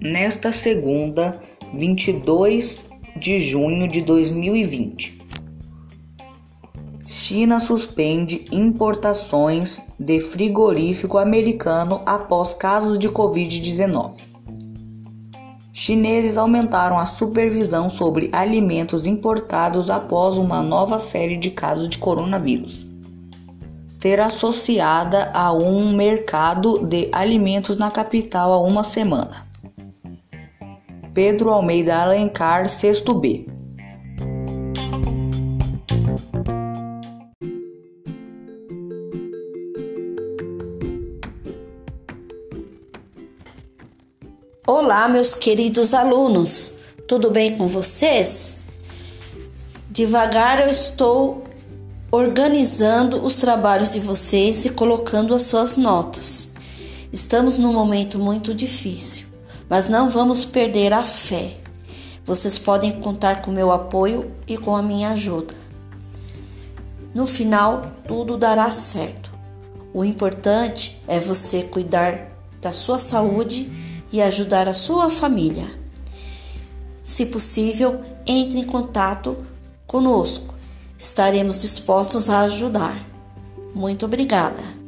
Nesta segunda, 22 de junho de 2020, China suspende importações de frigorífico americano após casos de Covid-19. Chineses aumentaram a supervisão sobre alimentos importados após uma nova série de casos de coronavírus ter associada a um mercado de alimentos na capital há uma semana. Pedro Almeida Alencar, sexto B. Olá, meus queridos alunos, tudo bem com vocês? Devagar eu estou organizando os trabalhos de vocês e colocando as suas notas. Estamos num momento muito difícil, mas não vamos perder a fé. Vocês podem contar com meu apoio e com a minha ajuda. No final, tudo dará certo. O importante é você cuidar da sua saúde e ajudar a sua família. Se possível, entre em contato conosco estaremos dispostos a ajudar. Muito obrigada.